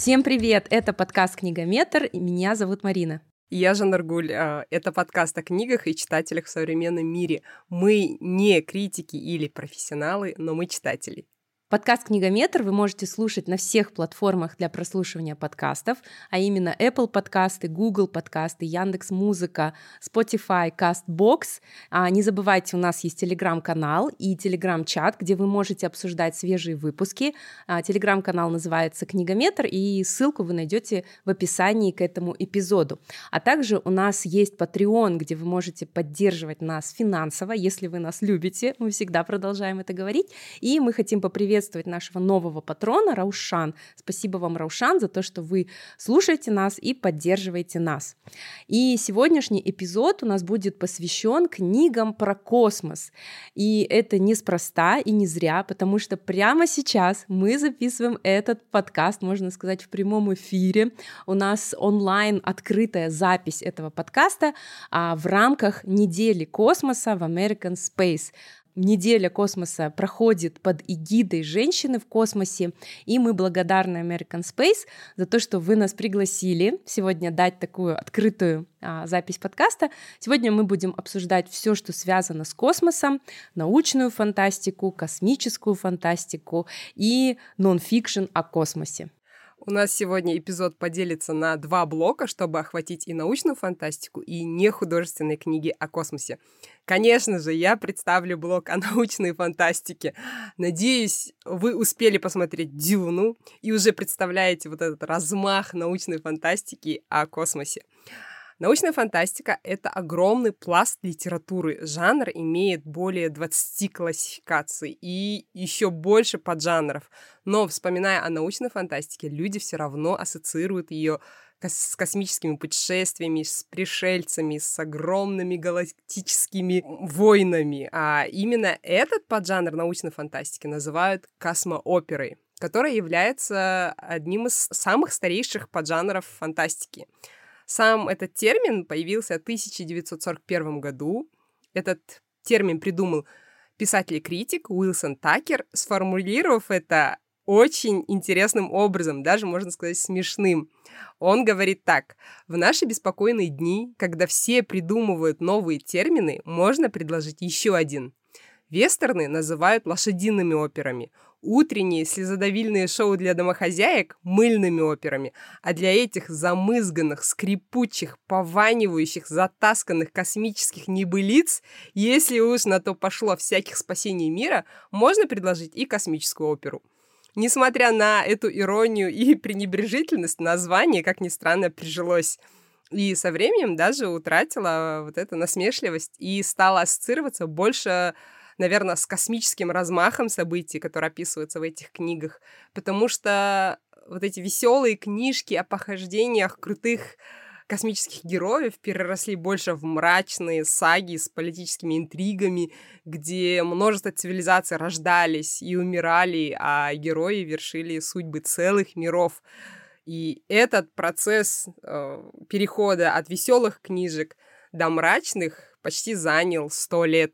Всем привет! Это подкаст «Книгометр», и меня зовут Марина. Я Жанна Аргуль. А, это подкаст о книгах и читателях в современном мире. Мы не критики или профессионалы, но мы читатели. Подкаст «Книгометр» вы можете слушать на всех платформах для прослушивания подкастов, а именно Apple подкасты, Google подкасты, Яндекс Музыка, Spotify, CastBox. А не забывайте, у нас есть телеграм-канал и телеграм-чат, где вы можете обсуждать свежие выпуски. А, телеграм-канал называется «Книгометр», и ссылку вы найдете в описании к этому эпизоду. А также у нас есть Patreon, где вы можете поддерживать нас финансово, если вы нас любите. Мы всегда продолжаем это говорить. И мы хотим поприветствовать приветствовать нашего нового патрона Раушан. Спасибо вам, Раушан, за то, что вы слушаете нас и поддерживаете нас. И сегодняшний эпизод у нас будет посвящен книгам про космос. И это неспроста и не зря, потому что прямо сейчас мы записываем этот подкаст, можно сказать, в прямом эфире. У нас онлайн открытая запись этого подкаста а в рамках недели космоса в American Space неделя космоса проходит под эгидой женщины в космосе, и мы благодарны American Space за то, что вы нас пригласили сегодня дать такую открытую а, запись подкаста. Сегодня мы будем обсуждать все, что связано с космосом, научную фантастику, космическую фантастику и нон-фикшн о космосе. У нас сегодня эпизод поделится на два блока, чтобы охватить и научную фантастику, и нехудожественные книги о космосе. Конечно же, я представлю блок о научной фантастике. Надеюсь, вы успели посмотреть «Дюну» и уже представляете вот этот размах научной фантастики о космосе. Научная фантастика — это огромный пласт литературы. Жанр имеет более 20 классификаций и еще больше поджанров. Но, вспоминая о научной фантастике, люди все равно ассоциируют ее с космическими путешествиями, с пришельцами, с огромными галактическими войнами. А именно этот поджанр научной фантастики называют космооперой, которая является одним из самых старейших поджанров фантастики. Сам этот термин появился в 1941 году. Этот термин придумал писатель и критик Уилсон Такер, сформулировав это очень интересным образом, даже, можно сказать, смешным. Он говорит так. В наши беспокойные дни, когда все придумывают новые термины, можно предложить еще один. Вестерны называют лошадиными операми, утренние слезодавильные шоу для домохозяек мыльными операми, а для этих замызганных, скрипучих, пованивающих, затасканных космических небылиц, если уж на то пошло всяких спасений мира, можно предложить и космическую оперу. Несмотря на эту иронию и пренебрежительность, название, как ни странно, прижилось. И со временем даже утратила вот эту насмешливость и стала ассоциироваться больше наверное, с космическим размахом событий, которые описываются в этих книгах, потому что вот эти веселые книжки о похождениях крутых космических героев переросли больше в мрачные саги с политическими интригами, где множество цивилизаций рождались и умирали, а герои вершили судьбы целых миров. И этот процесс э, перехода от веселых книжек до мрачных почти занял сто лет.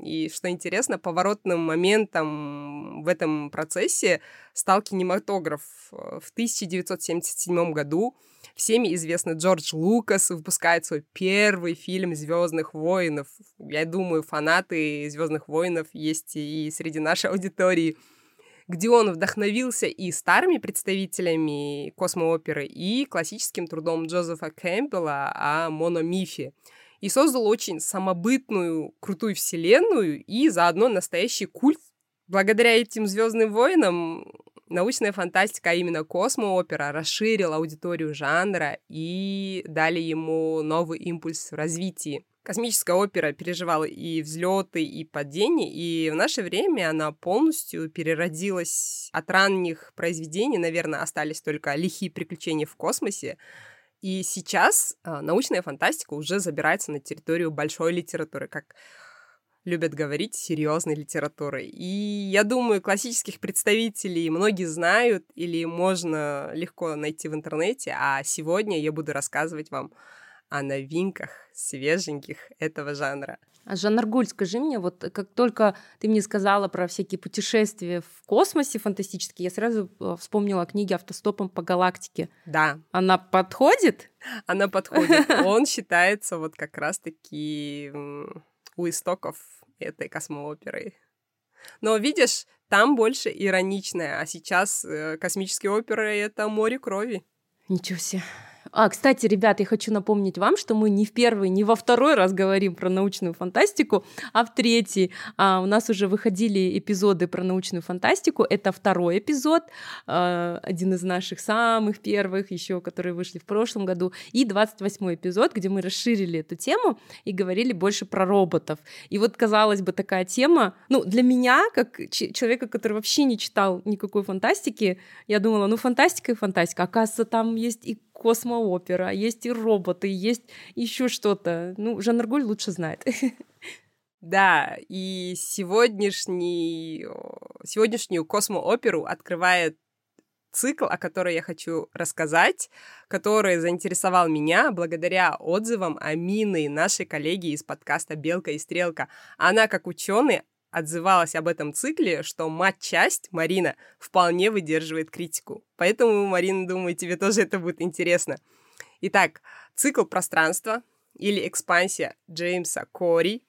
И что интересно, поворотным моментом в этом процессе стал кинематограф. В 1977 году всеми известный Джордж Лукас выпускает свой первый фильм Звездных воинов. Я думаю, фанаты Звездных воинов есть и среди нашей аудитории где он вдохновился и старыми представителями космооперы, и классическим трудом Джозефа Кэмпбелла о мономифе и создал очень самобытную, крутую вселенную и заодно настоящий культ. Благодаря этим «Звездным войнам» научная фантастика, а именно космоопера, расширила аудиторию жанра и дали ему новый импульс в развитии. Космическая опера переживала и взлеты, и падения, и в наше время она полностью переродилась от ранних произведений. Наверное, остались только лихие приключения в космосе. И сейчас э, научная фантастика уже забирается на территорию большой литературы, как любят говорить, серьезной литературы. И я думаю, классических представителей многие знают или можно легко найти в интернете, а сегодня я буду рассказывать вам о новинках свеженьких этого жанра. А Жанна скажи мне, вот как только ты мне сказала про всякие путешествия в космосе фантастические, я сразу э, вспомнила книги «Автостопом по галактике». Да. Она подходит? Она подходит. Он считается вот как раз-таки у истоков этой космооперы. Но видишь, там больше ироничное, а сейчас э, космические оперы — это море крови. Ничего себе. А, кстати, ребят, я хочу напомнить вам, что мы не в первый, не во второй раз говорим про научную фантастику, а в третий. А, у нас уже выходили эпизоды про научную фантастику. Это второй эпизод, а, один из наших самых первых, еще которые вышли в прошлом году, и 28 эпизод, где мы расширили эту тему и говорили больше про роботов. И вот, казалось бы, такая тема, ну, для меня, как человека, который вообще не читал никакой фантастики, я думала, ну, фантастика и фантастика. Оказывается, там есть и космоопера, есть и роботы, есть еще что-то. Ну, Жан Аргуль лучше знает. Да, и сегодняшний, сегодняшнюю космооперу открывает цикл, о котором я хочу рассказать, который заинтересовал меня благодаря отзывам Амины, нашей коллеги из подкаста «Белка и стрелка». Она, как ученый, отзывалась об этом цикле, что мать-часть, Марина, вполне выдерживает критику. Поэтому, Марина, думаю, тебе тоже это будет интересно. Итак, цикл пространства или экспансия Джеймса Кори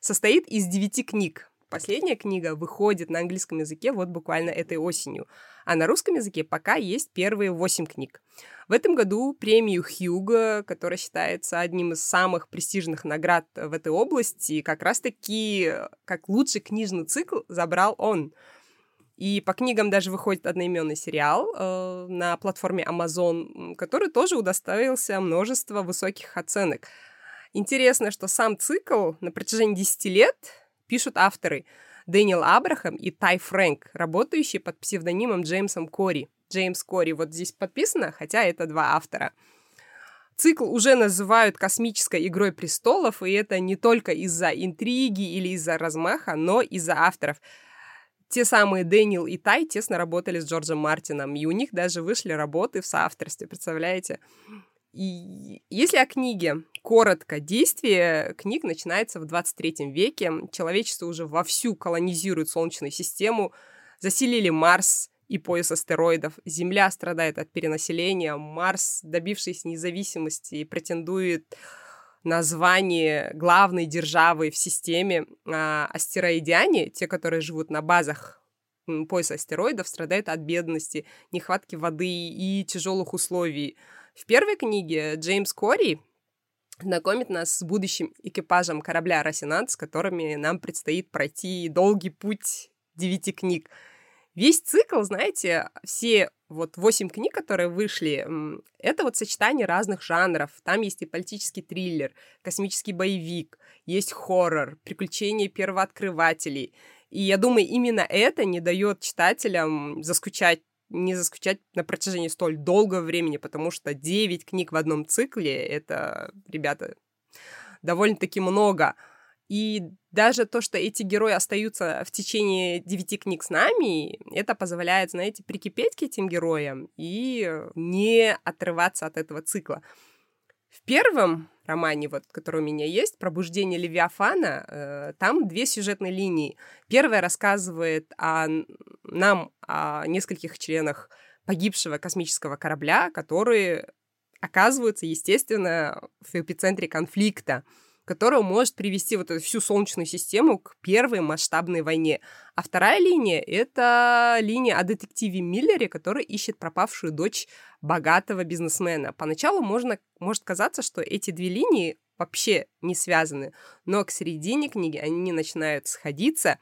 состоит из девяти книг. Последняя книга выходит на английском языке вот буквально этой осенью, а на русском языке пока есть первые восемь книг. В этом году премию Хьюга, которая считается одним из самых престижных наград в этой области, как раз-таки как лучший книжный цикл забрал он. И по книгам даже выходит одноименный сериал э, на платформе Amazon, который тоже удостоился множества высоких оценок. Интересно, что сам цикл на протяжении 10 лет пишут авторы Дэниел Абрахам и Тай Фрэнк, работающие под псевдонимом Джеймсом Кори. Джеймс Кори вот здесь подписано, хотя это два автора. Цикл уже называют космической игрой престолов, и это не только из-за интриги или из-за размаха, но из-за авторов. Те самые Дэниел и Тай тесно работали с Джорджем Мартином, и у них даже вышли работы в соавторстве, представляете? И если о книге коротко, действие книг начинается в 23 веке. Человечество уже вовсю колонизирует Солнечную систему, заселили Марс, и пояс астероидов. Земля страдает от перенаселения. Марс, добившись независимости, претендует на звание главной державы в системе. А астероидяне, те, которые живут на базах пояса астероидов, страдают от бедности, нехватки воды и тяжелых условий. В первой книге Джеймс Кори знакомит нас с будущим экипажем корабля «Росинант», с которыми нам предстоит пройти долгий путь девяти книг. Весь цикл, знаете, все вот восемь книг, которые вышли, это вот сочетание разных жанров. Там есть и политический триллер, космический боевик, есть хоррор, приключения первооткрывателей. И я думаю, именно это не дает читателям заскучать не заскучать на протяжении столь долгого времени, потому что 9 книг в одном цикле — это, ребята, довольно-таки много. И даже то, что эти герои остаются в течение девяти книг с нами, это позволяет, знаете, прикипеть к этим героям и не отрываться от этого цикла. Первом романе, вот, который у меня есть, «Пробуждение Левиафана», э, там две сюжетные линии. Первая рассказывает о нам, о нескольких членах погибшего космического корабля, которые оказываются, естественно, в эпицентре конфликта которая может привести вот эту всю Солнечную систему к первой масштабной войне. А вторая линия — это линия о детективе Миллере, который ищет пропавшую дочь богатого бизнесмена. Поначалу можно, может казаться, что эти две линии вообще не связаны, но к середине книги они начинают сходиться,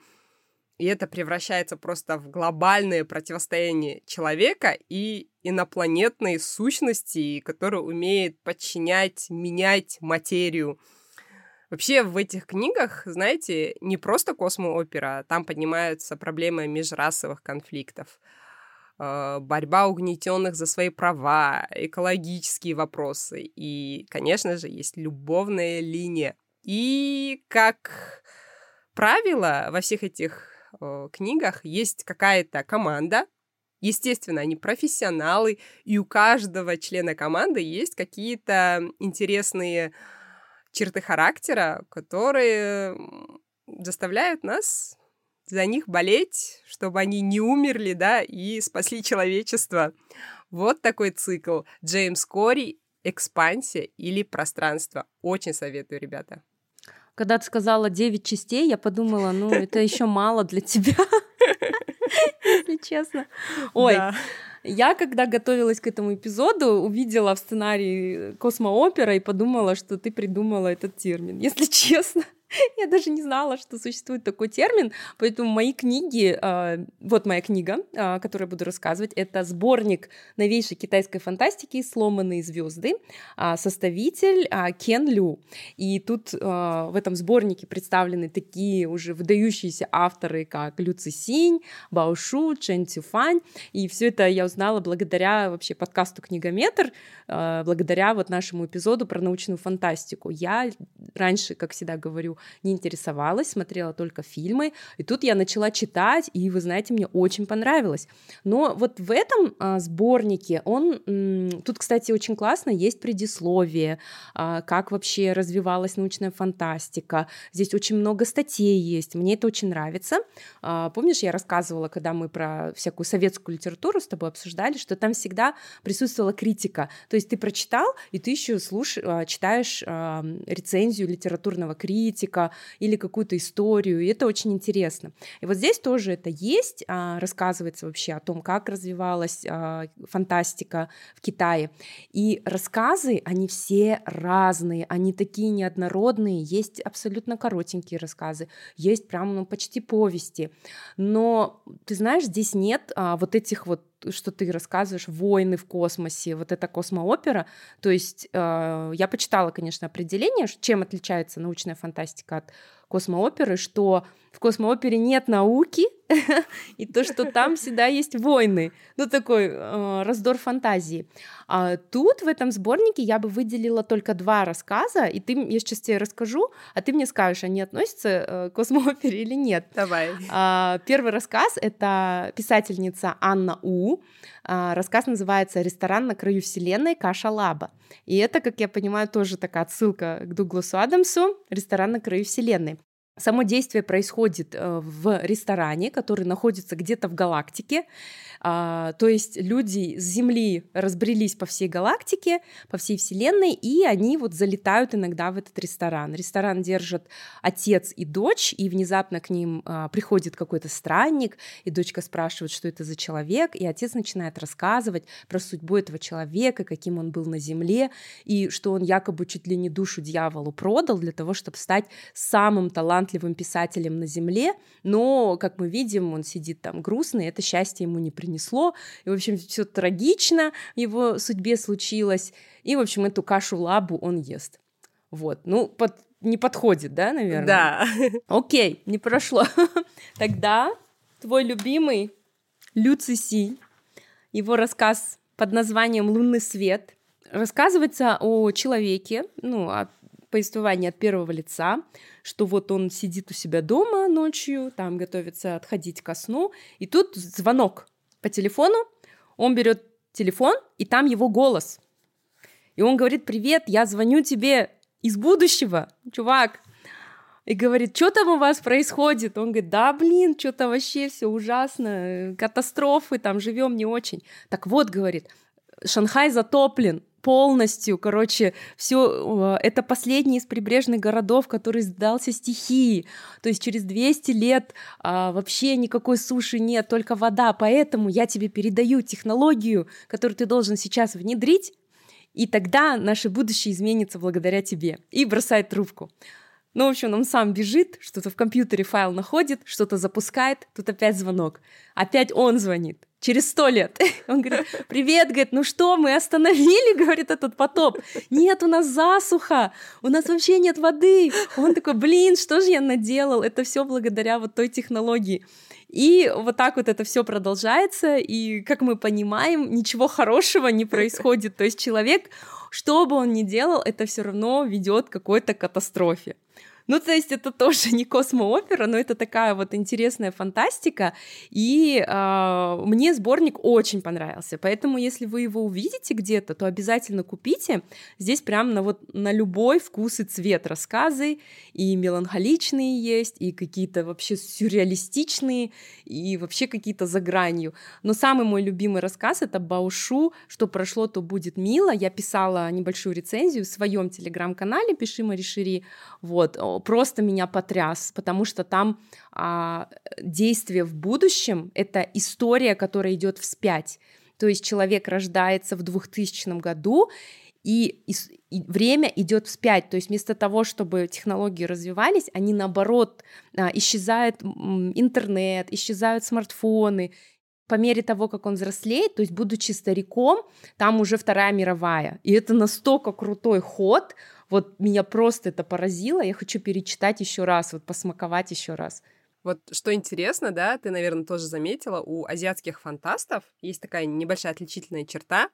и это превращается просто в глобальное противостояние человека и инопланетной сущности, которая умеет подчинять, менять материю. Вообще в этих книгах, знаете, не просто космоопера, там поднимаются проблемы межрасовых конфликтов, э, борьба угнетенных за свои права, экологические вопросы и, конечно же, есть любовная линия. И как правило, во всех этих книгах есть какая-то команда, Естественно, они профессионалы, и у каждого члена команды есть какие-то интересные черты характера, которые заставляют нас за них болеть, чтобы они не умерли, да, и спасли человечество. Вот такой цикл. Джеймс Кори, экспансия или пространство. Очень советую, ребята. Когда ты сказала 9 частей, я подумала, ну, это еще мало для тебя, честно. Ой, я, когда готовилась к этому эпизоду, увидела в сценарии космоопера и подумала, что ты придумала этот термин. Если честно, Я даже не знала, что существует такой термин, поэтому мои книги, э, вот моя книга, э, которую я буду рассказывать, это сборник новейшей китайской фантастики «Сломанные звезды», э, составитель Кен Лю. И тут в этом сборнике представлены такие уже выдающиеся авторы, как Лю Цисинь, Бао Шу, Чен Цюфань, и все это я узнала благодаря вообще подкасту «Книгометр», благодаря вот нашему эпизоду про научную фантастику. Я раньше, как всегда говорю, не интересовалась, смотрела только фильмы. И тут я начала читать, и вы знаете, мне очень понравилось. Но вот в этом а, сборнике он... М, тут, кстати, очень классно, есть предисловие, а, как вообще развивалась научная фантастика. Здесь очень много статей есть, мне это очень нравится. А, помнишь, я рассказывала, когда мы про всякую советскую литературу с тобой обсуждали, что там всегда присутствовала критика. То есть ты прочитал, и ты еще слушаешь, читаешь а, рецензию литературного критика, критика или какую-то историю, и это очень интересно. И вот здесь тоже это есть, а, рассказывается вообще о том, как развивалась а, фантастика в Китае. И рассказы, они все разные, они такие неоднородные, есть абсолютно коротенькие рассказы, есть прям ну, почти повести. Но ты знаешь, здесь нет а, вот этих вот что ты рассказываешь, войны в космосе, вот это космоопера. То есть э, я почитала, конечно, определение, чем отличается научная фантастика от космооперы, что в космоопере нет науки, и то, что там всегда есть войны. Ну, такой э, раздор фантазии. А тут, в этом сборнике, я бы выделила только два рассказа, и ты, я сейчас тебе расскажу, а ты мне скажешь, они относятся э, к космоопере или нет. Давай. А, первый рассказ — это писательница Анна У. А, рассказ называется «Ресторан на краю вселенной. Каша Лаба». И это, как я понимаю, тоже такая отсылка к Дугласу Адамсу «Ресторан на краю вселенной». Само действие происходит э, в ресторане, который находится где-то в галактике. А, то есть люди с Земли разбрелись по всей галактике, по всей Вселенной, и они вот залетают иногда в этот ресторан. Ресторан держит отец и дочь, и внезапно к ним а, приходит какой-то странник, и дочка спрашивает, что это за человек, и отец начинает рассказывать про судьбу этого человека, каким он был на Земле, и что он якобы чуть ли не душу дьяволу продал для того, чтобы стать самым талантливым писателем на Земле, но, как мы видим, он сидит там грустный, это счастье ему не принесло принесло, и, в общем, все трагично в его судьбе случилось, и, в общем, эту кашу лабу он ест. Вот, ну, под, не подходит, да, наверное? Да. Окей, не прошло. Тогда твой любимый Люци Си, его рассказ под названием «Лунный свет», рассказывается о человеке, ну, о повествование от первого лица, что вот он сидит у себя дома ночью, там готовится отходить ко сну, и тут звонок по телефону, он берет телефон, и там его голос. И он говорит, привет, я звоню тебе из будущего, чувак. И говорит, что там у вас происходит? Он говорит, да, блин, что-то вообще все ужасно, катастрофы, там живем не очень. Так вот, говорит, Шанхай затоплен, полностью, короче, все это последний из прибрежных городов, который сдался стихии. То есть через 200 лет а, вообще никакой суши нет, только вода. Поэтому я тебе передаю технологию, которую ты должен сейчас внедрить, и тогда наше будущее изменится благодаря тебе. И бросает трубку. Ну, в общем, он сам бежит, что-то в компьютере файл находит, что-то запускает, тут опять звонок. Опять он звонит через сто лет. Он говорит, привет, говорит, ну что, мы остановили, говорит, этот потоп. Нет, у нас засуха, у нас вообще нет воды. Он такой, блин, что же я наделал? Это все благодаря вот той технологии. И вот так вот это все продолжается, и, как мы понимаем, ничего хорошего не происходит. То есть человек, что бы он ни делал, это все равно ведет к какой-то катастрофе. Ну, то есть это тоже не космоопера, но это такая вот интересная фантастика, и э, мне сборник очень понравился, поэтому если вы его увидите где-то, то обязательно купите. Здесь прям на вот на любой вкус и цвет рассказы, и меланхоличные есть, и какие-то вообще сюрреалистичные, и вообще какие-то за гранью. Но самый мой любимый рассказ — это «Баушу. Что прошло, то будет мило». Я писала небольшую рецензию в своем телеграм-канале «Пиши Маришири». Вот, просто меня потряс, потому что там а, действие в будущем — это история, которая идет вспять. То есть человек рождается в 2000 году, и, и, и время идет вспять. То есть вместо того, чтобы технологии развивались, они наоборот а, исчезает интернет, исчезают смартфоны. По мере того, как он взрослеет, то есть будучи стариком, там уже Вторая мировая. И это настолько крутой ход, вот меня просто это поразило, я хочу перечитать еще раз, вот посмаковать еще раз. Вот что интересно, да, ты, наверное, тоже заметила, у азиатских фантастов есть такая небольшая отличительная черта.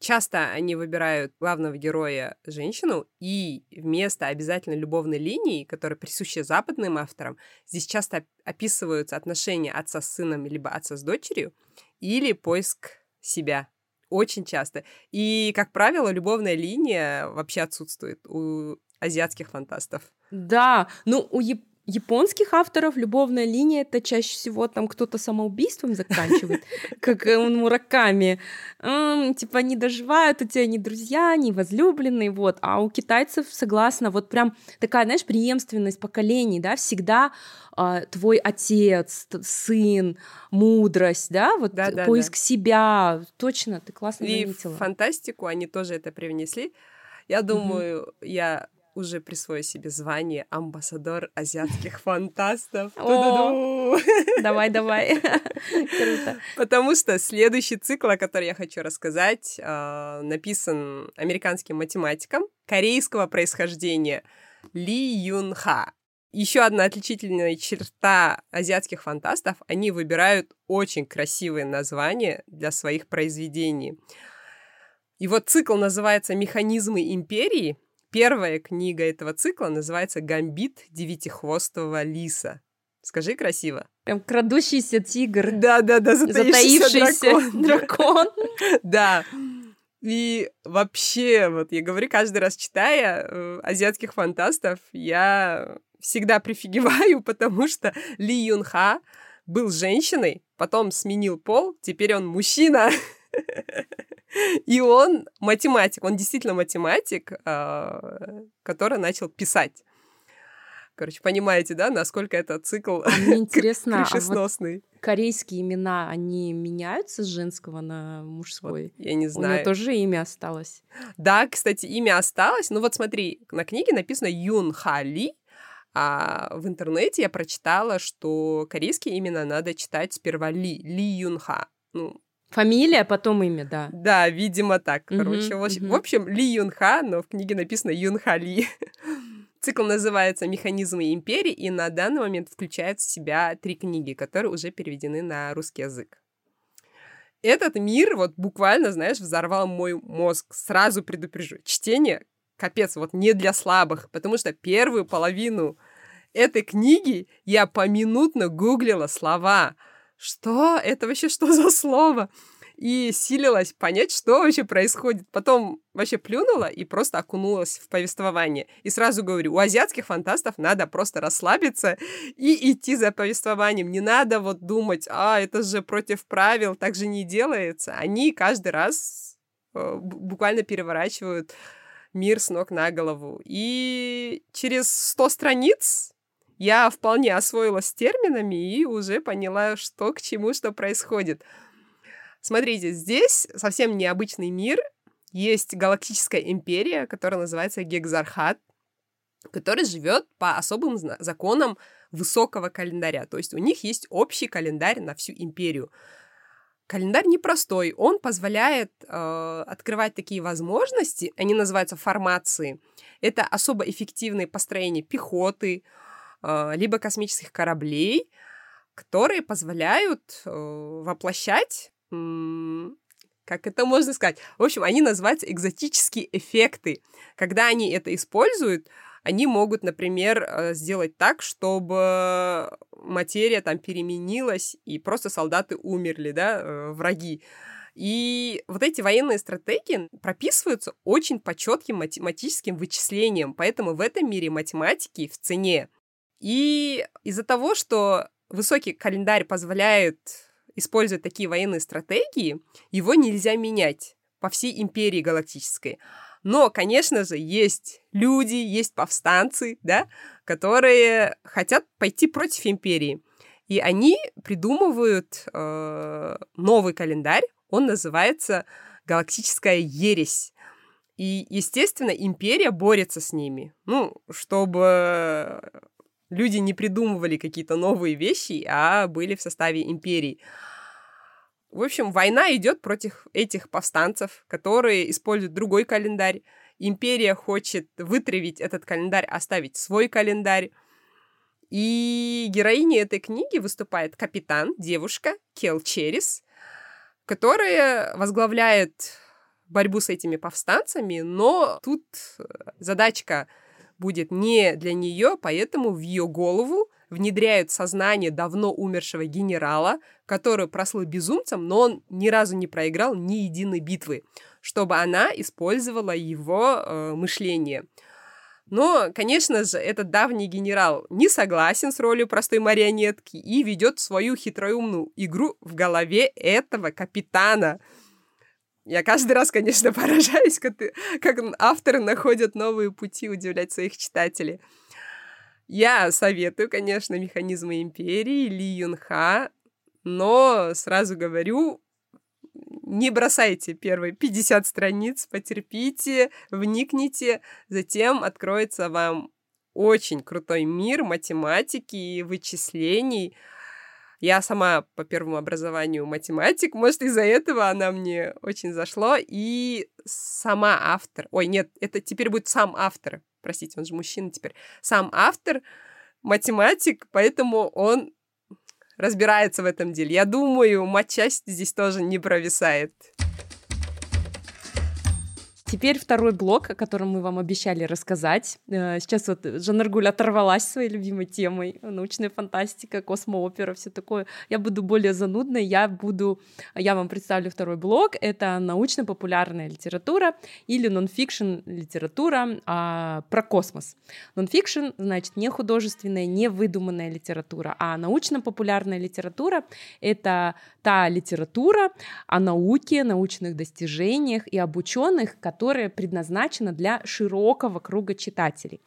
Часто они выбирают главного героя женщину, и вместо обязательно любовной линии, которая присуща западным авторам, здесь часто описываются отношения отца с сыном, либо отца с дочерью, или поиск себя, очень часто. И, как правило, любовная линия вообще отсутствует у азиатских фантастов. Да, ну у яп японских авторов любовная линия это чаще всего там кто-то самоубийством заканчивает, как у Мураками. Типа не доживают, у тебя не друзья, не возлюбленные, вот. А у китайцев, согласна, вот прям такая, знаешь, преемственность поколений, да, всегда а, твой отец, сын, мудрость, да, вот да, поиск себя, точно, ты классно И заметила. фантастику они тоже это привнесли. Я думаю, я уже присвою себе звание амбассадор азиатских фантастов. Давай, давай. Круто. Потому что следующий цикл, о котором я хочу рассказать, а, написан американским математиком корейского происхождения Ли Юн Ха. Еще одна отличительная черта азиатских фантастов — они выбирают очень красивые названия для своих произведений. И вот цикл называется «Механизмы империи», Первая книга этого цикла называется «Гамбит девятихвостого лиса». Скажи красиво. Прям крадущийся тигр. Да-да-да, затаившийся, затаившийся дракон. дракон. Да. И вообще, вот я говорю, каждый раз читая э, азиатских фантастов, я всегда прифигеваю, потому что Ли Юн Ха был женщиной, потом сменил пол, теперь он мужчина. И он математик, он действительно математик, а, который начал писать. Короче, понимаете, да, насколько это цикл а мне интересно, крышесносный. А вот корейские имена, они меняются с женского на мужской? Вот, я не знаю. У меня тоже имя осталось. Да, кстати, имя осталось. Ну вот смотри, на книге написано Юн Ха Ли, а в интернете я прочитала, что корейские имена надо читать сперва Ли, Ли Юн Ха. Ну, Фамилия, потом имя, да. Да, видимо так. Короче, uh-huh, в общем, Ли Юн Ха, но в книге написано Юн Ха Ли. Цикл называется «Механизмы империи» и на данный момент включает в себя три книги, которые уже переведены на русский язык. Этот мир вот буквально, знаешь, взорвал мой мозг. Сразу предупрежу. Чтение, капец, вот не для слабых, потому что первую половину этой книги я поминутно гуглила слова — что? Это вообще что за слово? И силилась понять, что вообще происходит. Потом вообще плюнула и просто окунулась в повествование. И сразу говорю, у азиатских фантастов надо просто расслабиться и идти за повествованием. Не надо вот думать, а, это же против правил, так же не делается. Они каждый раз э, буквально переворачивают мир с ног на голову. И через 100 страниц я вполне освоилась с терминами и уже поняла, что к чему, что происходит. Смотрите, здесь совсем необычный мир. Есть галактическая империя, которая называется Гекзархат, который живет по особым законам высокого календаря. То есть у них есть общий календарь на всю империю. Календарь непростой, он позволяет э, открывать такие возможности, они называются формации. Это особо эффективные построения пехоты, а, либо космических кораблей, которые позволяют э, воплощать, как это можно сказать, в общем, они называются экзотические эффекты. Когда они это используют, они могут, например, э, сделать так, чтобы материя там переменилась, и просто солдаты умерли, да, э, враги. И вот эти военные стратегии прописываются очень по четким математическим вычислениям, поэтому в этом мире математики в цене. И из-за того, что высокий календарь позволяет использовать такие военные стратегии, его нельзя менять по всей империи галактической. Но, конечно же, есть люди, есть повстанцы, да, которые хотят пойти против империи. И они придумывают э, новый календарь, он называется «Галактическая ересь». И, естественно, империя борется с ними. Ну, чтобы люди не придумывали какие-то новые вещи, а были в составе империи. В общем, война идет против этих повстанцев, которые используют другой календарь. Империя хочет вытравить этот календарь, оставить свой календарь. И героиней этой книги выступает капитан, девушка Кел Черис, которая возглавляет борьбу с этими повстанцами, но тут задачка будет не для нее, поэтому в ее голову внедряют сознание давно умершего генерала, который прослыл безумцем, но он ни разу не проиграл ни единой битвы, чтобы она использовала его э, мышление. Но, конечно же, этот давний генерал не согласен с ролью простой марионетки и ведет свою хитроумную игру в голове этого капитана. Я каждый раз, конечно, поражаюсь, как, как авторы находят новые пути удивлять своих читателей. Я советую, конечно, «Механизмы империи» Ли Юнха, но сразу говорю, не бросайте первые 50 страниц, потерпите, вникните, затем откроется вам очень крутой мир математики и вычислений. Я сама по первому образованию математик, может, из-за этого она мне очень зашло. И сама автор, ой, нет, это теперь будет сам автор простите, он же мужчина теперь, сам автор математик, поэтому он разбирается в этом деле. Я думаю, матчасть здесь тоже не провисает. Теперь второй блок, о котором мы вам обещали рассказать. Э, сейчас вот Жанаргуль оторвалась своей любимой темой. Научная фантастика, космоопера, все такое. Я буду более занудной. Я буду... Я вам представлю второй блок. Это научно-популярная литература или нон-фикшн литература а, про космос. Нон-фикшн, значит, не художественная, не выдуманная литература, а научно-популярная литература — это та литература о науке, научных достижениях и об ученых, которые которая предназначена для широкого круга читателей.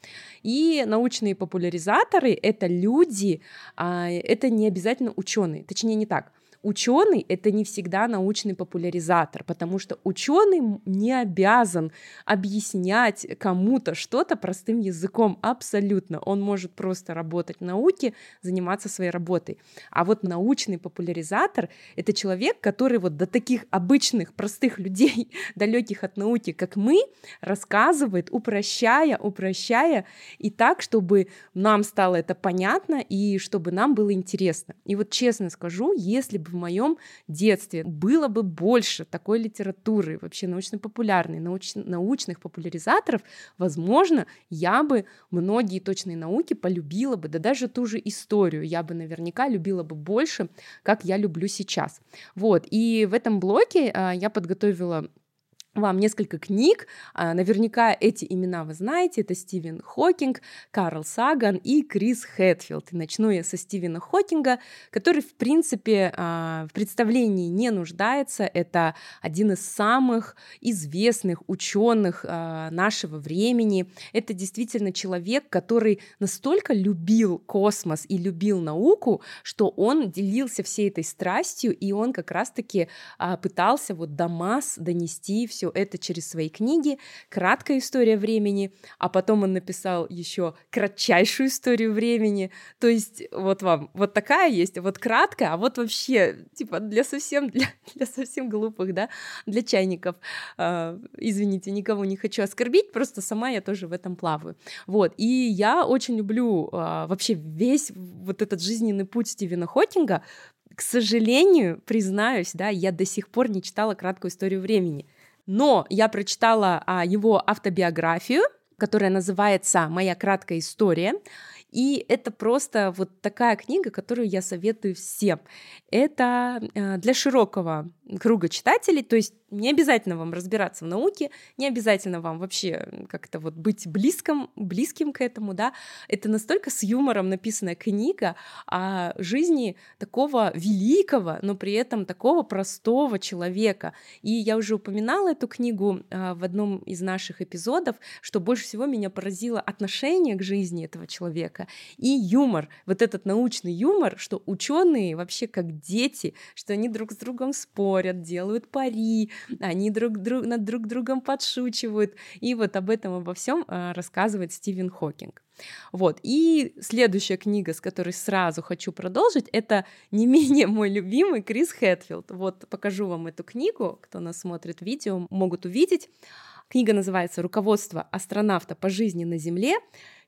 И научные популяризаторы — это люди, а, это не обязательно ученые, точнее не так — ученый это не всегда научный популяризатор, потому что ученый не обязан объяснять кому-то что-то простым языком абсолютно. Он может просто работать в науке, заниматься своей работой. А вот научный популяризатор это человек, который вот до таких обычных простых людей, далеких от науки, как мы, рассказывает, упрощая, упрощая, и так, чтобы нам стало это понятно и чтобы нам было интересно. И вот честно скажу, если бы в моем детстве было бы больше такой литературы, вообще научно-популярной, науч... научных популяризаторов, возможно, я бы многие точные науки полюбила бы, да даже ту же историю я бы наверняка любила бы больше, как я люблю сейчас. Вот, и в этом блоке а, я подготовила вам несколько книг. А, наверняка эти имена вы знаете. Это Стивен Хокинг, Карл Саган и Крис Хэтфилд. И начну я со Стивена Хокинга, который, в принципе, а, в представлении не нуждается. Это один из самых известных ученых а, нашего времени. Это действительно человек, который настолько любил космос и любил науку, что он делился всей этой страстью, и он как раз-таки пытался вот до масс донести все все это через свои книги, краткая история времени, а потом он написал еще кратчайшую историю времени. То есть вот вам вот такая есть, вот краткая, а вот вообще типа для совсем для, для совсем глупых, да, для чайников. Э, извините, никого не хочу оскорбить, просто сама я тоже в этом плаваю. Вот и я очень люблю э, вообще весь вот этот жизненный путь Стивена Хокинга, к сожалению, признаюсь, да, я до сих пор не читала краткую историю времени. Но я прочитала а, его автобиографию, которая называется «Моя краткая история». И это просто вот такая книга, которую я советую всем. Это э, для широкого круга читателей, то есть не обязательно вам разбираться в науке, не обязательно вам вообще как-то вот быть близким, близким к этому, да. Это настолько с юмором написанная книга о жизни такого великого, но при этом такого простого человека. И я уже упоминала эту книгу э, в одном из наших эпизодов, что больше всего меня поразило отношение к жизни этого человека и юмор, вот этот научный юмор, что ученые вообще как дети, что они друг с другом спорят, делают пари, они друг, друг над друг другом подшучивают, и вот об этом обо всем а, рассказывает Стивен Хокинг. Вот. И следующая книга, с которой сразу хочу продолжить, это не менее мой любимый Крис Хэтфилд. Вот покажу вам эту книгу, кто нас смотрит видео, могут увидеть. Книга называется «Руководство астронавта по жизни на Земле.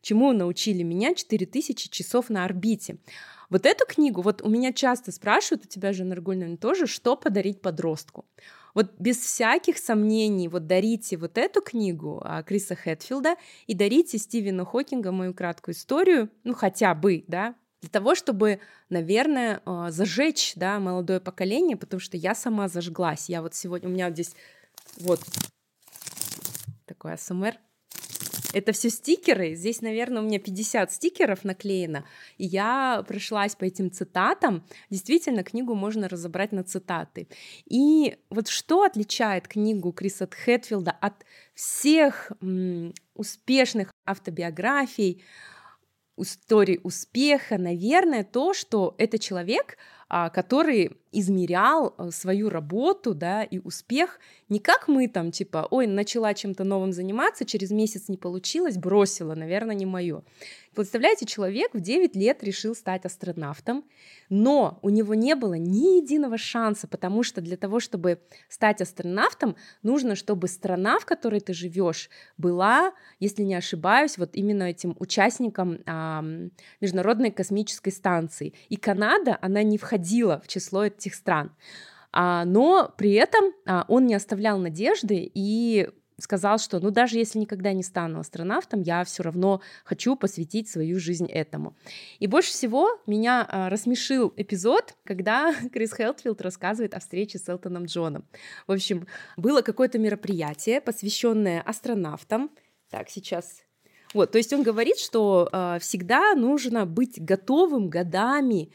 Чему научили меня 4000 часов на орбите». Вот эту книгу, вот у меня часто спрашивают, у тебя же, Наргуль, тоже, что подарить подростку. Вот без всяких сомнений, вот дарите вот эту книгу а, Криса Хэтфилда и дарите Стивена Хокинга мою краткую историю, ну хотя бы, да, для того, чтобы, наверное, а, зажечь, да, молодое поколение, потому что я сама зажглась. Я вот сегодня, у меня вот здесь вот такой АСМР. Это все стикеры. Здесь, наверное, у меня 50 стикеров наклеено. И я прошлась по этим цитатам. Действительно, книгу можно разобрать на цитаты. И вот что отличает книгу Криса Хэтфилда от всех м, успешных автобиографий, историй успеха, наверное, то, что это человек, а, который измерял э, свою работу, да, и успех не как мы там, типа, ой, начала чем-то новым заниматься, через месяц не получилось, бросила, наверное, не мое. Представляете, человек в 9 лет решил стать астронавтом, но у него не было ни единого шанса, потому что для того, чтобы стать астронавтом, нужно, чтобы страна, в которой ты живешь, была, если не ошибаюсь, вот именно этим участником а, Международной космической станции. И Канада, она не входила в число этих стран. А, но при этом а, он не оставлял надежды и сказал, что ну даже если никогда не стану астронавтом, я все равно хочу посвятить свою жизнь этому. И больше всего меня а, рассмешил эпизод, когда Крис Хелтфилд рассказывает о встрече с Элтоном Джоном. В общем, было какое-то мероприятие, посвященное астронавтам. Так, сейчас вот, то есть он говорит, что э, всегда нужно быть готовым годами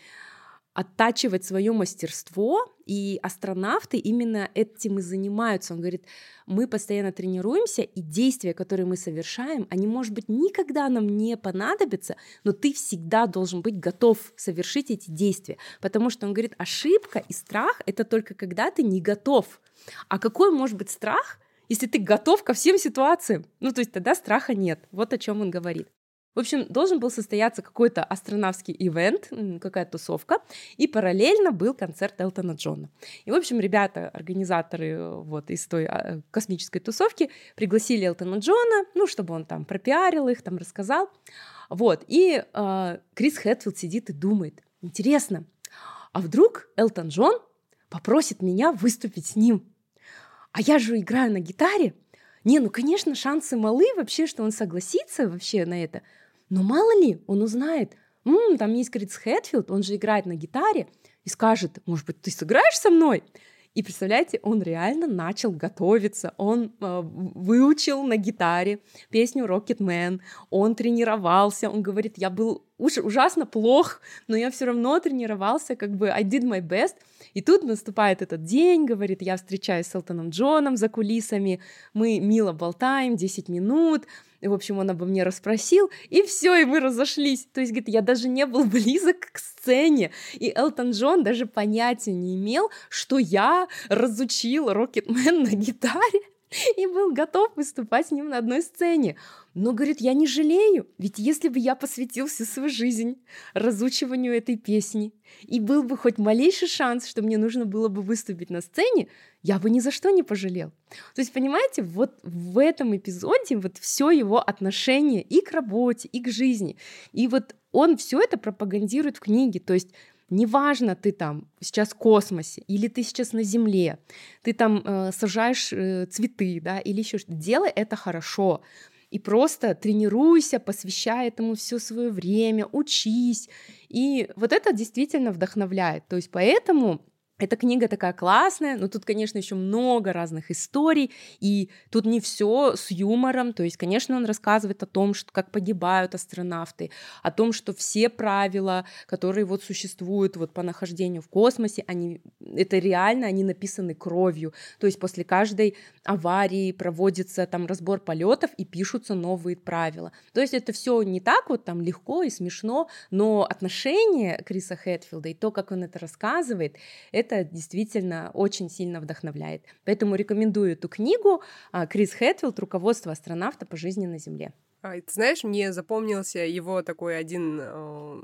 оттачивать свое мастерство, и астронавты именно этим и занимаются. Он говорит, мы постоянно тренируемся, и действия, которые мы совершаем, они, может быть, никогда нам не понадобятся, но ты всегда должен быть готов совершить эти действия. Потому что он говорит, ошибка и страх — это только когда ты не готов. А какой может быть страх, если ты готов ко всем ситуациям? Ну, то есть тогда страха нет. Вот о чем он говорит. В общем, должен был состояться какой-то астронавский ивент, какая-то тусовка, и параллельно был концерт Элтона Джона. И, в общем, ребята, организаторы э, вот из той а, космической тусовки пригласили Элтона Джона, ну, чтобы он там пропиарил их, там рассказал. Вот, и э, Крис Хэтфилд сидит и думает, интересно, а вдруг Элтон Джон попросит меня выступить с ним? А я же играю на гитаре. Не, ну, конечно, шансы малы вообще, что он согласится вообще на это. Но мало ли, он узнает, М, там есть Крис Хэтфилд, он же играет на гитаре, и скажет, может быть, ты сыграешь со мной? И представляете, он реально начал готовиться, он э, выучил на гитаре песню Rocket Man, он тренировался, он говорит, я был уж ужасно плох, но я все равно тренировался, как бы I did my best. И тут наступает этот день, говорит, я встречаюсь с Элтоном Джоном за кулисами, мы мило болтаем 10 минут, и, в общем, он обо мне расспросил, и все, и мы разошлись. То есть, говорит, я даже не был близок к сцене. И Элтон Джон даже понятия не имел, что я разучил Рокетмен на гитаре и был готов выступать с ним на одной сцене. Но, говорит, я не жалею, ведь если бы я посвятил всю свою жизнь разучиванию этой песни, и был бы хоть малейший шанс, что мне нужно было бы выступить на сцене, я бы ни за что не пожалел. То есть, понимаете, вот в этом эпизоде вот все его отношение и к работе, и к жизни. И вот он все это пропагандирует в книге. То есть Неважно, ты там сейчас в космосе, или ты сейчас на Земле, ты там э, сажаешь э, цветы, да, или еще что-то. Делай это хорошо. и просто тренируйся, посвящай этому все свое время, учись. И вот это действительно вдохновляет. То есть поэтому эта книга такая классная, но тут, конечно, еще много разных историй, и тут не все с юмором. То есть, конечно, он рассказывает о том, что, как погибают астронавты, о том, что все правила, которые вот существуют вот по нахождению в космосе, они, это реально, они написаны кровью. То есть после каждой аварии проводится там разбор полетов и пишутся новые правила. То есть это все не так вот там легко и смешно, но отношение Криса Хэтфилда и то, как он это рассказывает, это это действительно очень сильно вдохновляет. Поэтому рекомендую эту книгу а, Крис Хэтфилд «Руководство астронавта по жизни на Земле». А, ты знаешь, мне запомнился его такой один э,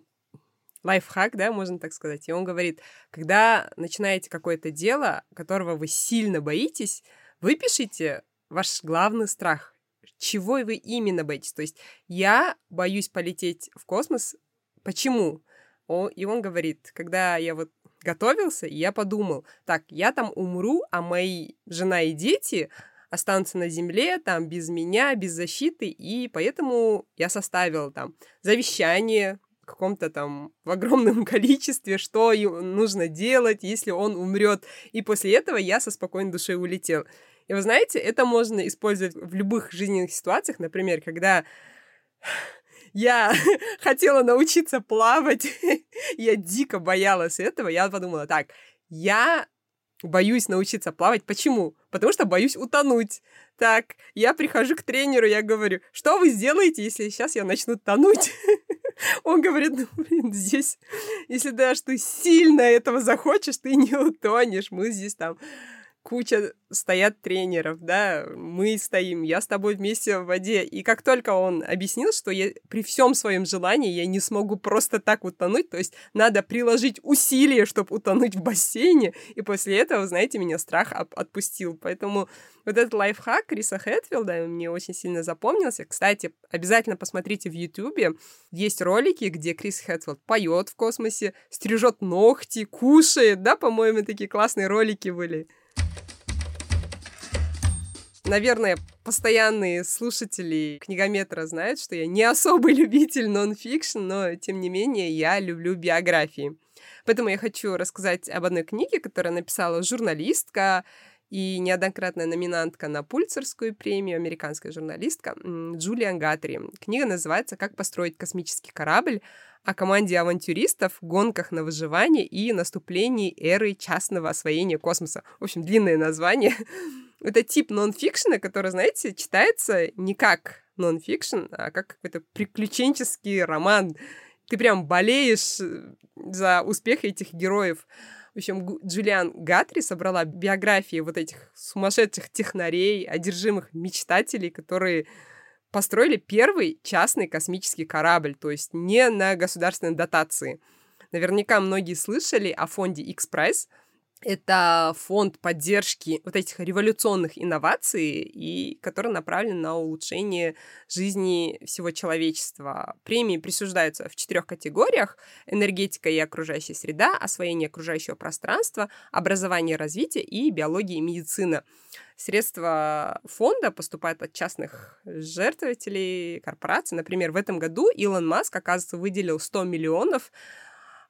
лайфхак, да, можно так сказать. И он говорит, когда начинаете какое-то дело, которого вы сильно боитесь, выпишите ваш главный страх. Чего вы именно боитесь? То есть я боюсь полететь в космос. Почему? О, и он говорит, когда я вот готовился, и я подумал, так, я там умру, а мои жена и дети останутся на земле, там, без меня, без защиты, и поэтому я составил там завещание в каком-то там в огромном количестве, что нужно делать, если он умрет. И после этого я со спокойной душой улетел. И вы знаете, это можно использовать в любых жизненных ситуациях, например, когда я хотела научиться плавать, я дико боялась этого, я подумала, так, я боюсь научиться плавать. Почему? Потому что боюсь утонуть. Так, я прихожу к тренеру, я говорю, что вы сделаете, если сейчас я начну тонуть? Он говорит, ну, блин, здесь, если даже ты сильно этого захочешь, ты не утонешь. Мы здесь там куча стоят тренеров, да, мы стоим, я с тобой вместе в воде. И как только он объяснил, что я при всем своем желании я не смогу просто так утонуть, то есть надо приложить усилия, чтобы утонуть в бассейне, и после этого, знаете, меня страх отпустил. Поэтому вот этот лайфхак Криса Хэтфилда мне очень сильно запомнился. Кстати, обязательно посмотрите в Ютубе. Есть ролики, где Крис Хэтфилд поет в космосе, стрижет ногти, кушает, да, по-моему, такие классные ролики были. Наверное, постоянные слушатели книгометра знают, что я не особый любитель нон-фикшн, но, тем не менее, я люблю биографии. Поэтому я хочу рассказать об одной книге, которую написала журналистка и неоднократная номинантка на Пульцерскую премию, американская журналистка Джулиан Гаттери. Книга называется «Как построить космический корабль», о команде авантюристов, гонках на выживание и наступлении эры частного освоения космоса. В общем, длинное название. Это тип нон-фикшена, который, знаете, читается не как нон-фикшн, а как какой-то приключенческий роман. Ты прям болеешь э, за успех этих героев. В общем, Джулиан Гатри собрала биографии вот этих сумасшедших технарей, одержимых мечтателей, которые построили первый частный космический корабль, то есть не на государственной дотации. Наверняка многие слышали о фонде X-Prize — это фонд поддержки вот этих революционных инноваций, и который направлен на улучшение жизни всего человечества. Премии присуждаются в четырех категориях. Энергетика и окружающая среда, освоение окружающего пространства, образование и развитие и биология и медицина. Средства фонда поступают от частных жертвователей, корпораций. Например, в этом году Илон Маск, оказывается, выделил 100 миллионов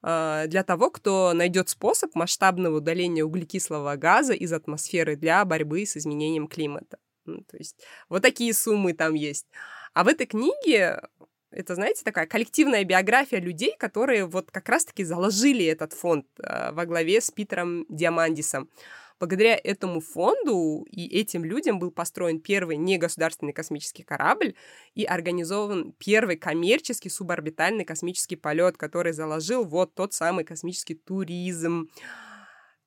для того, кто найдет способ масштабного удаления углекислого газа из атмосферы для борьбы с изменением климата. Ну, то есть вот такие суммы там есть. А в этой книге это, знаете, такая коллективная биография людей, которые вот как раз-таки заложили этот фонд э, во главе с Питером Диамандисом. Благодаря этому фонду и этим людям был построен первый негосударственный космический корабль и организован первый коммерческий суборбитальный космический полет, который заложил вот тот самый космический туризм.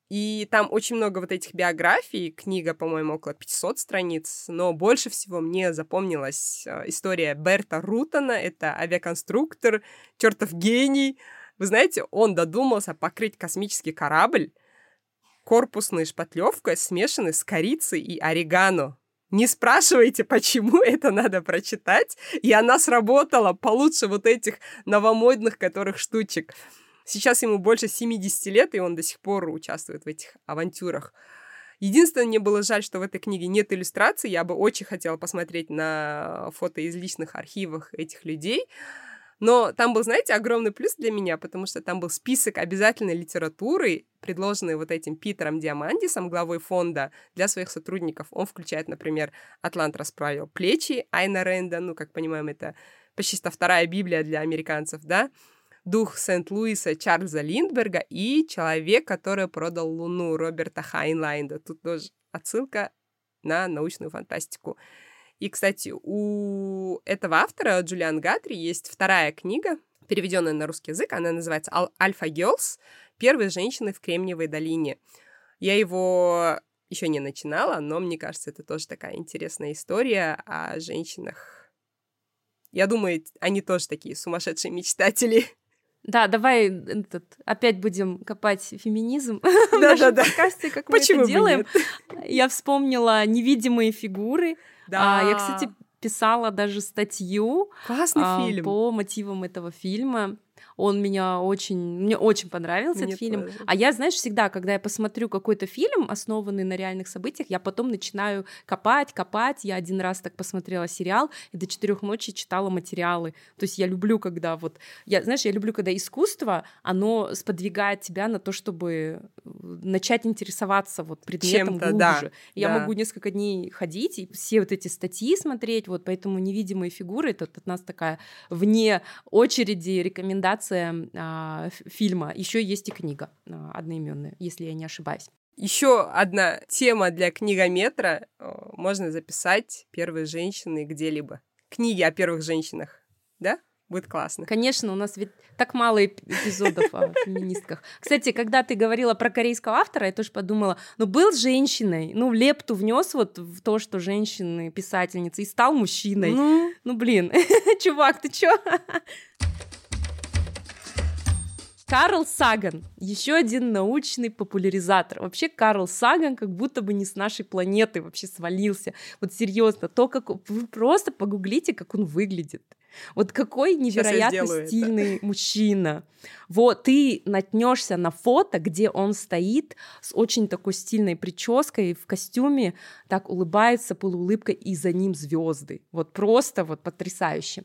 И там очень много вот этих биографий, книга, по-моему, около 500 страниц, но больше всего мне запомнилась э, история Берта Рутона, это авиаконструктор, чертов гений. Вы знаете, он додумался покрыть космический корабль корпусной шпатлевкой, смешанной с корицей и орегано. Не спрашивайте, почему это надо прочитать. И она сработала получше вот этих новомодных которых штучек. Сейчас ему больше 70 лет, и он до сих пор участвует в этих авантюрах. Единственное, мне было жаль, что в этой книге нет иллюстраций. Я бы очень хотела посмотреть на фото из личных архивов этих людей. Но там был, знаете, огромный плюс для меня, потому что там был список обязательной литературы, предложенный вот этим Питером Диамандисом, главой фонда, для своих сотрудников. Он включает, например, «Атлант расправил плечи» Айна Ренда, ну, как понимаем, это почти что вторая Библия для американцев, да, «Дух Сент-Луиса» Чарльза Линдберга и «Человек, который продал Луну» Роберта Хайнлайнда. Тут тоже отсылка на научную фантастику. И, кстати, у этого автора, Джулиан Гатри, есть вторая книга, переведенная на русский язык. Она называется «Альфа Girls. Первые женщины в Кремниевой долине». Я его еще не начинала, но мне кажется, это тоже такая интересная история о женщинах. Я думаю, они тоже такие сумасшедшие мечтатели. Да, давай этот, опять будем копать феминизм да, в нашем да, подкасте, как мы Почему это бы делаем. Я вспомнила невидимые фигуры. Да. А, я, кстати, писала даже статью Классный а, фильм. по мотивам этого фильма. Он меня очень, мне очень понравился Мне этот фильм. тоже. А я, знаешь, всегда, когда я посмотрю какой-то фильм, основанный на реальных событиях, я потом начинаю копать, копать. Я один раз так посмотрела сериал и до четырех ночи читала материалы. То есть я люблю, когда вот, я, знаешь, я люблю, когда искусство, оно сподвигает тебя на то, чтобы э, начать интересоваться вот предметом глубже. да, Я да. могу несколько дней ходить и все вот эти статьи смотреть, вот поэтому невидимые фигуры это от нас такая вне очереди рекомендация а, ф- фильма. Еще есть и книга а, одноименная, если я не ошибаюсь. Еще одна тема для книгометра. э, Можно записать «Первые женщины где-либо». Книги о первых женщинах. Да? Будет классно. Конечно, у нас ведь так мало эп- эпизодов о феминистках. Кстати, когда ты говорила про корейского автора, я тоже подумала, ну был женщиной, ну лепту внес вот в то, что женщины писательницы, и стал мужчиной. Ну, Ну блин, чувак, ты чё? Карл Саган, еще один научный популяризатор. Вообще Карл Саган как будто бы не с нашей планеты вообще свалился. Вот серьезно, то, как вы просто погуглите, как он выглядит. Вот какой невероятно сделаю это. стильный мужчина. Вот ты натнешься на фото, где он стоит с очень такой стильной прической в костюме, так улыбается полуулыбкой, и за ним звезды. Вот просто вот потрясающе.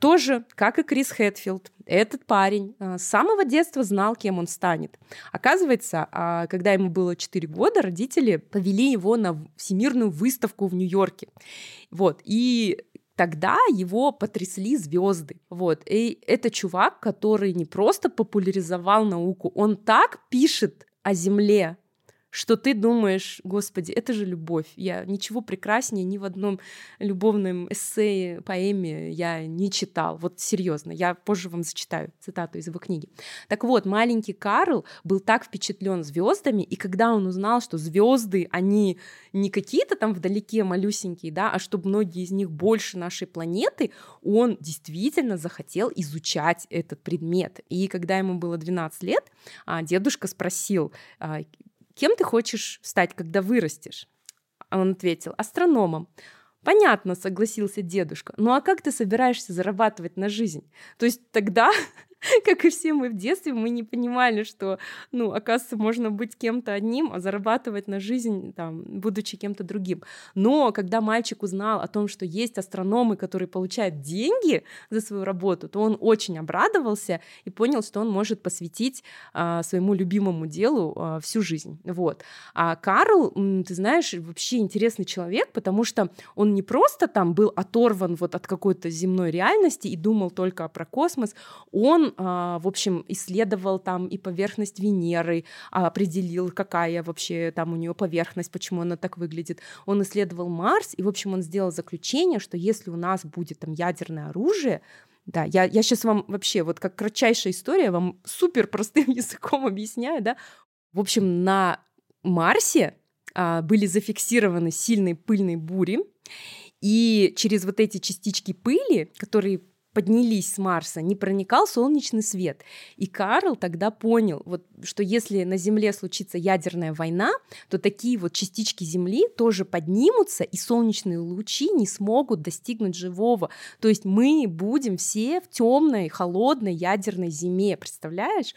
Тоже, как и Крис Хэтфилд, этот парень а, с самого детства знал, кем он станет. Оказывается, а, когда ему было 4 года, родители повели его на всемирную выставку в Нью-Йорке. Вот, и тогда его потрясли звезды. Вот, и это чувак, который не просто популяризовал науку, он так пишет о Земле, что ты думаешь, господи, это же любовь. Я ничего прекраснее ни в одном любовном эссе, поэме я не читал. Вот серьезно, я позже вам зачитаю цитату из его книги. Так вот, маленький Карл был так впечатлен звездами, и когда он узнал, что звезды, они не какие-то там вдалеке малюсенькие, да, а что многие из них больше нашей планеты, он действительно захотел изучать этот предмет. И когда ему было 12 лет, а, дедушка спросил, а, кем ты хочешь стать, когда вырастешь? А Он ответил, астрономом. Понятно, согласился дедушка. Ну а как ты собираешься зарабатывать на жизнь? То есть тогда, как и все мы в детстве, мы не понимали, что, ну, оказывается, можно быть кем-то одним, а зарабатывать на жизнь, там, будучи кем-то другим. Но когда мальчик узнал о том, что есть астрономы, которые получают деньги за свою работу, то он очень обрадовался и понял, что он может посвятить а, своему любимому делу а, всю жизнь. Вот. А Карл, ты знаешь, вообще интересный человек, потому что он не просто там был оторван вот от какой-то земной реальности и думал только про космос, он, а, в общем, исследовал там и поверхность Венеры, а, определил, какая вообще там у нее поверхность, почему она так выглядит. Он исследовал Марс, и, в общем, он сделал заключение, что если у нас будет там ядерное оружие, да, я, я сейчас вам вообще, вот как кратчайшая история, вам супер простым языком объясняю, да. В общем, на Марсе а, были зафиксированы сильные пыльные бури, и через вот эти частички пыли, которые поднялись с Марса, не проникал солнечный свет. И Карл тогда понял, вот, что если на Земле случится ядерная война, то такие вот частички Земли тоже поднимутся, и солнечные лучи не смогут достигнуть живого. То есть мы будем все в темной, холодной ядерной зиме, представляешь?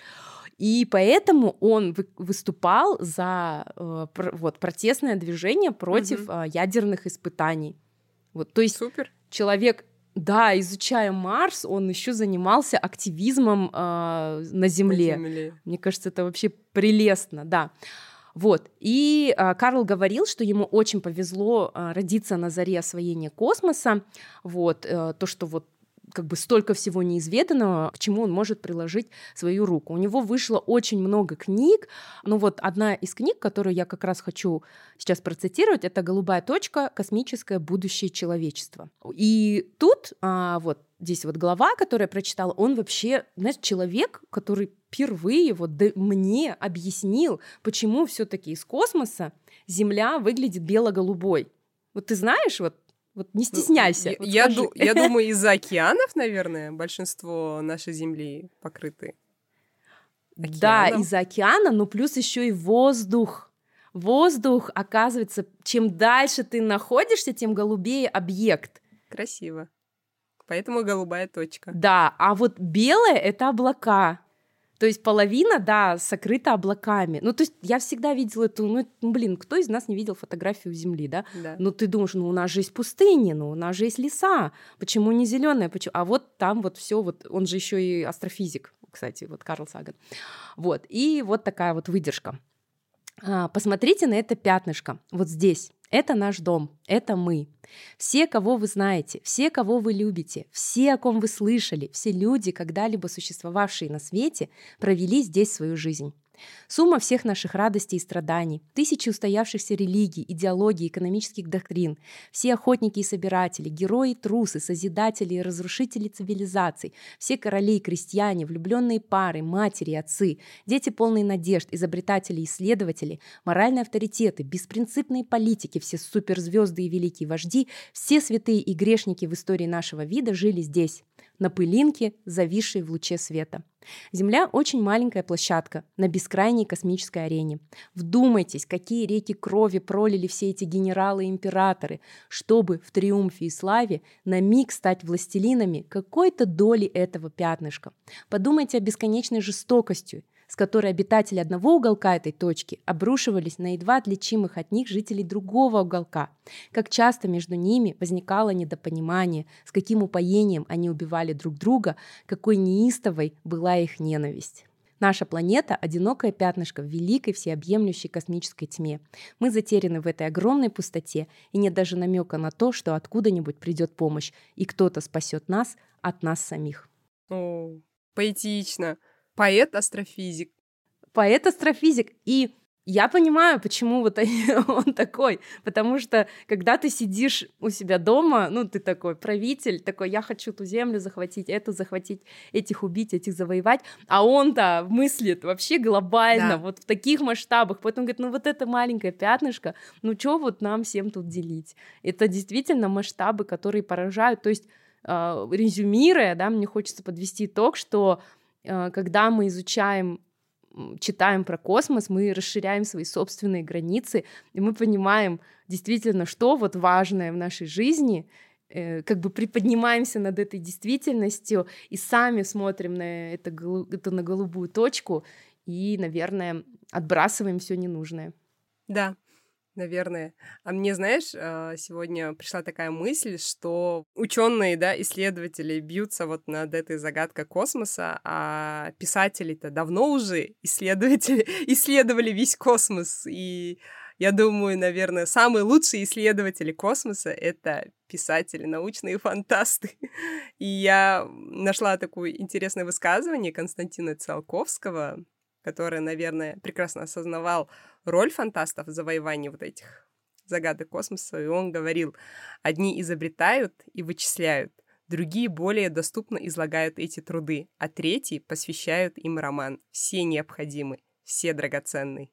И поэтому он выступал за э, вот, протестное движение против угу. ядерных испытаний. Вот, то есть Супер. человек да, изучая Марс, он еще занимался активизмом э, на Земле. на Земле. Мне кажется, это вообще прелестно, да. Вот. И э, Карл говорил, что ему очень повезло э, родиться на заре освоения космоса. Вот. Э, то, что вот как бы столько всего неизведанного, к чему он может приложить свою руку. У него вышло очень много книг, ну вот одна из книг, которую я как раз хочу сейчас процитировать, это «Голубая точка. Космическое будущее человечества». И тут а, вот здесь вот глава, которую я прочитала, он вообще, знаешь, человек, который впервые вот мне объяснил, почему все таки из космоса Земля выглядит бело-голубой. Вот ты знаешь, вот вот не ну, стесняйся. Я, вот я, ду- я думаю, из-за океанов, наверное, большинство нашей Земли покрыты. Океаном. Да, из-за океана, но плюс еще и воздух. Воздух, оказывается, чем дальше ты находишься, тем голубее объект. Красиво. Поэтому голубая точка. Да, а вот белое это облака. То есть половина, да, сокрыта облаками. Ну, то есть я всегда видела эту, ну, ну, блин, кто из нас не видел фотографию Земли, да? да. Ну, ты думаешь, ну, у нас же есть пустыни, ну, у нас же есть леса, почему не зеленая? Почему? А вот там вот все, вот он же еще и астрофизик, кстати, вот Карл Саган. Вот, и вот такая вот выдержка. А, посмотрите на это пятнышко, вот здесь. Это наш дом, это мы. Все, кого вы знаете, все, кого вы любите, все, о ком вы слышали, все люди, когда-либо существовавшие на свете, провели здесь свою жизнь. Сумма всех наших радостей и страданий, тысячи устоявшихся религий, идеологий, экономических доктрин, все охотники и собиратели, герои и трусы, созидатели и разрушители цивилизаций, все короли и крестьяне, влюбленные пары, матери и отцы, дети полные надежд, изобретатели и исследователи, моральные авторитеты, беспринципные политики, все суперзвезды и великие вожди, все святые и грешники в истории нашего вида жили здесь, на пылинке, зависшей в луче света. Земля очень маленькая площадка на бескрайней космической арене. Вдумайтесь, какие реки крови пролили все эти генералы и императоры, чтобы в триумфе и славе на миг стать властелинами какой-то доли этого пятнышка. Подумайте о бесконечной жестокостью с которой обитатели одного уголка этой точки обрушивались на едва отличимых от них жителей другого уголка. Как часто между ними возникало недопонимание, с каким упоением они убивали друг друга, какой неистовой была их ненависть. Наша планета – одинокое пятнышко в великой всеобъемлющей космической тьме. Мы затеряны в этой огромной пустоте, и нет даже намека на то, что откуда-нибудь придет помощь, и кто-то спасет нас от нас самих. О, поэтично поэт-астрофизик. Поэт-астрофизик. И я понимаю, почему вот он такой, потому что когда ты сидишь у себя дома, ну ты такой правитель, такой, я хочу ту землю захватить, эту захватить, этих убить, этих завоевать, а он-то мыслит вообще глобально, да. вот в таких масштабах, поэтому говорит, ну вот это маленькое пятнышко, ну что вот нам всем тут делить? Это действительно масштабы, которые поражают, то есть э, резюмируя, да, мне хочется подвести итог, что когда мы изучаем читаем про космос, мы расширяем свои собственные границы, и мы понимаем действительно, что вот важное в нашей жизни, э, как бы приподнимаемся над этой действительностью и сами смотрим на это, это на голубую точку и, наверное, отбрасываем все ненужное. Да, Наверное. А мне, знаешь, а, сегодня пришла такая мысль, что ученые, да, исследователи бьются вот над этой загадкой космоса, а писатели-то давно уже исследователи исследовали весь космос. И я думаю, наверное, самые лучшие исследователи космоса — это писатели, научные фантасты. И я нашла такое интересное высказывание Константина Циолковского, который, наверное, прекрасно осознавал роль фантастов в завоевании вот этих загадок космоса, и он говорил, одни изобретают и вычисляют, другие более доступно излагают эти труды, а третьи посвящают им роман. Все необходимы, все драгоценны.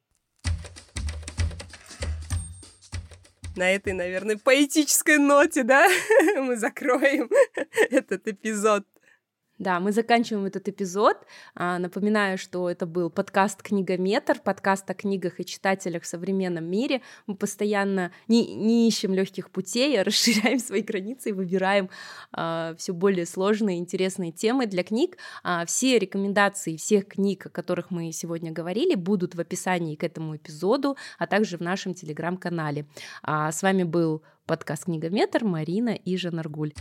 На этой, наверное, поэтической ноте, да, мы закроем этот эпизод. Да, мы заканчиваем этот эпизод. А, напоминаю, что это был подкаст «Книгометр», подкаст о книгах и читателях в современном мире. Мы постоянно не, не ищем легких путей, а расширяем свои границы и выбираем а, все более сложные, интересные темы для книг. А, все рекомендации всех книг, о которых мы сегодня говорили, будут в описании к этому эпизоду, а также в нашем телеграм-канале. А, с вами был подкаст «Книгометр» Марина и Жанаргуль.